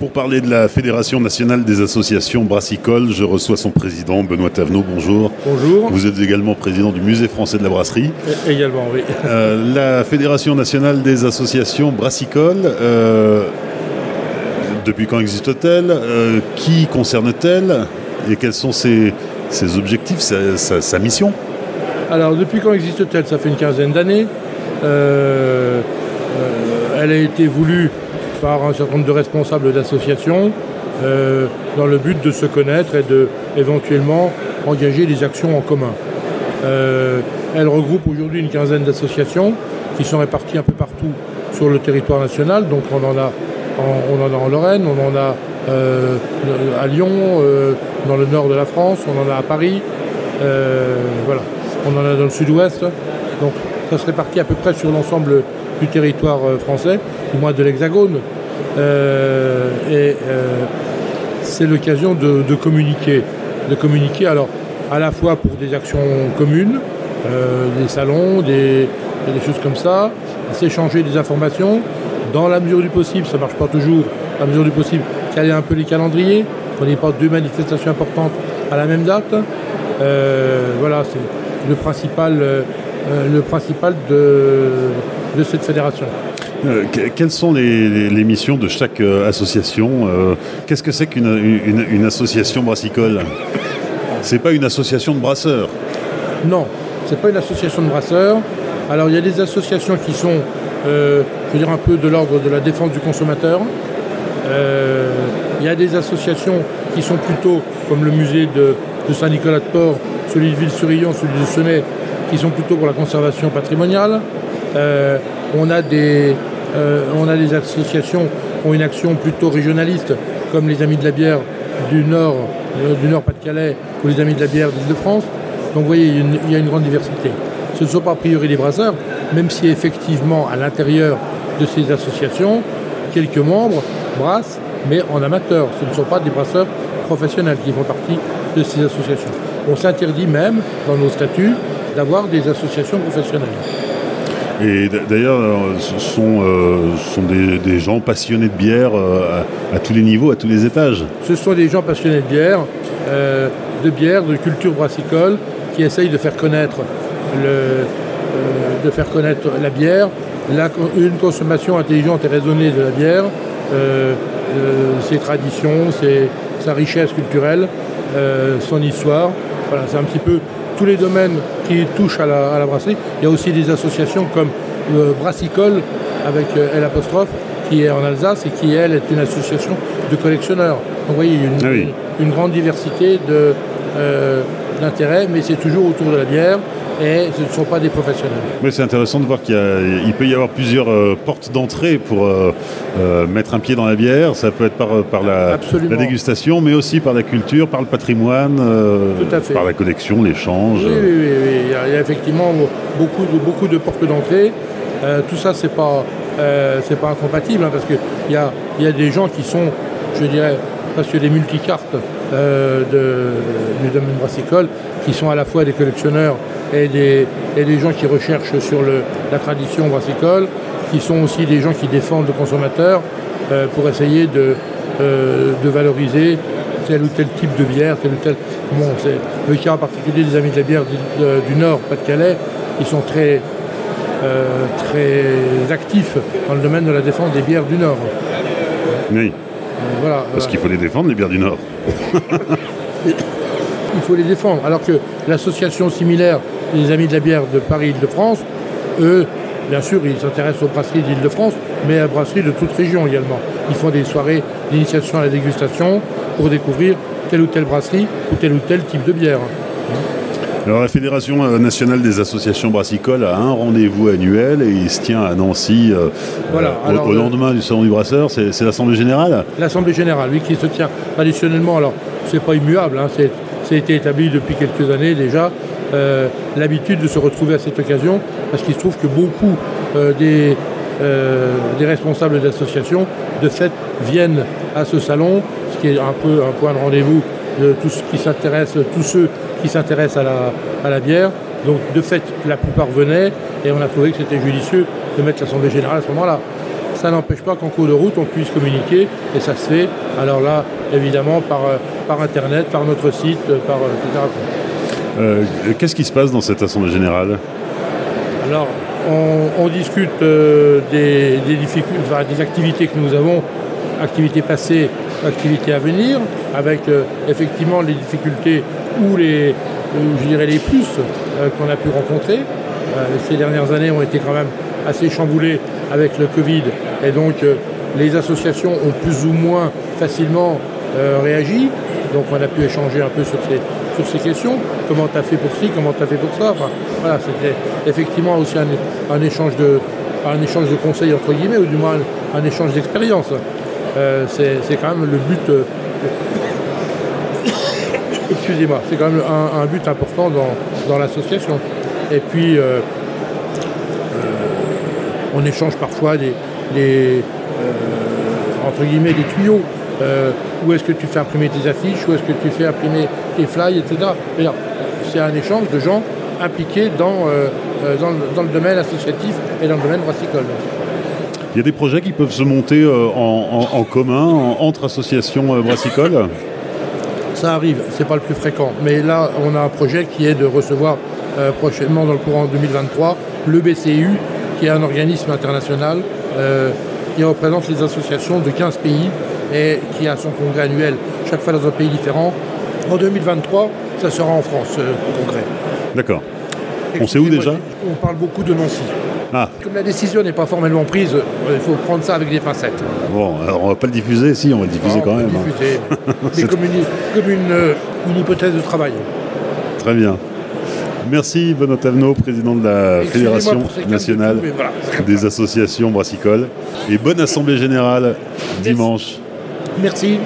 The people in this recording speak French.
Pour parler de la Fédération nationale des associations brassicoles, je reçois son président, Benoît Tavenot. Bonjour. Bonjour. Vous êtes également président du Musée français de la brasserie. Également, oui. Euh, la Fédération nationale des associations brassicoles, euh, depuis quand existe-t-elle Euh, Qui concerne-t-elle Et quels sont ses, ses objectifs, sa, sa- sa mission? Alors, depuis quand existe-t-elle? Ça fait une quinzaine d'années. Elle a été voulue par un certain nombre de responsables d'associations euh, dans le but de se connaître et de éventuellement engager des actions en commun. Euh, elle regroupe aujourd'hui une quinzaine d'associations qui sont réparties un peu partout sur le territoire national. Donc on en a en, on en a en Lorraine, on en a euh, à Lyon, euh, dans le nord de la France, on en a à Paris, voilà. On en a dans le sud-ouest. Donc ça se répartit à peu près sur l'ensemble du territoire euh, français, du moins de l'Hexagone. Euh, et euh, c'est l'occasion de, communiquer. De communiquer alors à la fois pour des actions communes, des salons, des, des choses comme ça, s'échanger des informations. Dans la mesure du possible, ça ne marche pas toujours, dans la mesure du possible, caler un peu les calendriers, qu'on n'ait pas deux manifestations importantes à la même date. Voilà, c'est le principal, le principal de, de cette fédération. Euh, que- Quelles sont les, les- les missions de chaque euh, association Euh, Qu'est-ce que c'est qu'une une- une association brassicole? C'est pas une association de brasseurs. Non, c'est pas une association de brasseurs. Alors il y a des associations qui sont, euh, je veux dire, un peu de l'ordre de la défense du consommateur. Euh, il y a des associations qui sont plutôt, comme le musée de, de Saint-Nicolas-de-Port, celui de Ville-sur-Illon, celui de Senet, qui sont plutôt pour la conservation patrimoniale. Euh, on, a des, euh, on a des associations qui ont une action plutôt régionaliste, comme les Amis de la bière du Nord, euh, du Nord Pas-de-Calais, ou les Amis de la bière d'Île-de-France. Donc vous voyez, il y, il y a une grande diversité. Ce ne sont pas a priori des brasseurs, même si effectivement à l'intérieur de ces associations, quelques membres brassent, mais en amateur. Ce ne sont pas des brasseurs professionnels qui font partie de ces associations. On s'interdit même, dans nos statuts, d'avoir des associations professionnelles. Et d'ailleurs, euh, ce sont, euh, sont des, des gens passionnés de bière euh, à, à tous les niveaux, à tous les étages. Ce sont des gens passionnés de bière, euh, de bière, de culture brassicole, qui essayent de faire connaître, le, de faire connaître la bière, la une consommation intelligente et raisonnée de la bière, ses traditions, ses- sa richesse culturelle, son histoire. Voilà, c'est un petit peu tous les domaines qui touchent à la, à la brasserie. Il y a aussi des associations comme euh, Brassicole, avec euh, L apostrophe, qui est en Alsace et qui, elle, est une association de collectionneurs. Donc, vous voyez, une, Ah oui. une grande diversité de, euh, d'intérêts, mais c'est toujours autour de la bière et ce ne sont pas des professionnels. Mais c'est intéressant de voir qu'il peut y avoir plusieurs euh, portes d'entrée pour euh, euh, mettre un pied dans la bière. Ça peut être par, par la, dégustation, mais aussi par la culture, par le patrimoine, Tout à fait. par la collection, l'échange. Oui, oui, oui, oui. Il, y a, il y a effectivement beaucoup de, beaucoup de portes d'entrée. Tout ça, c'est pas, pas incompatible, hein, parce qu'il y a, il y a des gens qui sont, je dirais, presque des multicartes euh, du domaine brassicole, qui sont à la fois des collectionneurs et des, gens qui recherchent sur la tradition brassicole, qui sont aussi des gens qui défendent le consommateur euh, pour essayer de, euh, de valoriser tel ou tel type de bière, tel ou tel. Bon, c'est le cas en particulier des Amis de la bière du, Nord, Pas-de-Calais, qui sont très, très actifs dans le domaine de la défense des bières du Nord. Oui, voilà, parce euh, qu'il faut les défendre, les bières du Nord. il faut les défendre. Alors que l'association similaire des Amis de la bière de Paris-Île-de-France, eux, bien sûr, ils s'intéressent aux brasseries d'Île-de-France, mais à brasseries de toute région également. Ils font des soirées d'initiation à la dégustation pour découvrir telle ou telle brasserie ou tel ou tel type de bière. Alors la Fédération euh, nationale des associations brassicoles a un rendez-vous annuel et il se tient à Nancy euh, Voilà, euh, au- alors, au, le- lendemain du salon du brasseur. C'est c'est l'Assemblée générale? L'Assemblée générale, oui, qui se tient traditionnellement, alors c'est pas immuable, hein, c'est ça a été établi depuis quelques années déjà, euh, l'habitude de se retrouver à cette occasion, parce qu'il se trouve que beaucoup des, des responsables d'associations, de fait, viennent à ce salon, ce qui est un peu un point de rendez-vous de tous qui s'intéressent, tous ceux qui s'intéressent à la, à la bière. Donc de fait, la plupart venaient et on a trouvé que c'était judicieux de mettre l'Assemblée générale à ce moment-là. ça n'empêche pas qu'en cours de route, on puisse communiquer, et ça se fait. Alors là, évidemment, par, par Internet, par notre site, par, etc. Qu'est-ce qui se passe dans cette Assemblée générale? Alors, on, discute des, des, des activités que nous avons, activités passées, activités à venir, avec effectivement les difficultés ou les, je dirais les plus qu'on a pu rencontrer. Euh, ces dernières années ont été quand même assez chamboulées avec le Covid et donc euh, les associations ont plus ou moins facilement euh, réagi. Donc on a pu échanger un peu sur ces, sur ces questions. Comment tu as fait pour ci, comment tu as fait pour ça? voilà, c'était effectivement aussi un, échange de, un échange de conseils entre guillemets, ou du moins un, échange d'expérience. c'est quand même le but. Excusez-moi, c'est quand même un, but important dans l'association. Et puis, euh, euh, on échange parfois des, euh, entre guillemets, des tuyaux. où est-ce que tu fais imprimer tes affiches, où est-ce que tu fais imprimer tes fly, etc. C'est un échange de gens impliqués dans, dans, le, domaine associatif et dans le domaine brassicole. Il y a des projets qui peuvent se monter en, commun, entre associations brassicoles? Ça arrive, c'est pas le plus fréquent. Mais là, on a un projet qui est de recevoir euh, prochainement dans le courant 2023, le BCU, qui est un organisme international euh, qui représente les associations de 15 pays et qui a son congrès annuel chaque fois dans un pays différent. En 2023, ça sera en France, euh, le congrès. D'accord. On sait où déjà? On parle beaucoup de Nancy. Ah. Comme la décision n'est pas formellement prise, il faut prendre ça avec des pincettes. Bon, alors on va pas le diffuser, si, on va le diffuser quand même. Le hein. diffuser, mais comme, une, une hypothèse de travail. Très bien. Merci Benoît Tavenot, président de la Fédération nationale des associations brassicoles. Et bonne assemblée générale dimanche. Merci.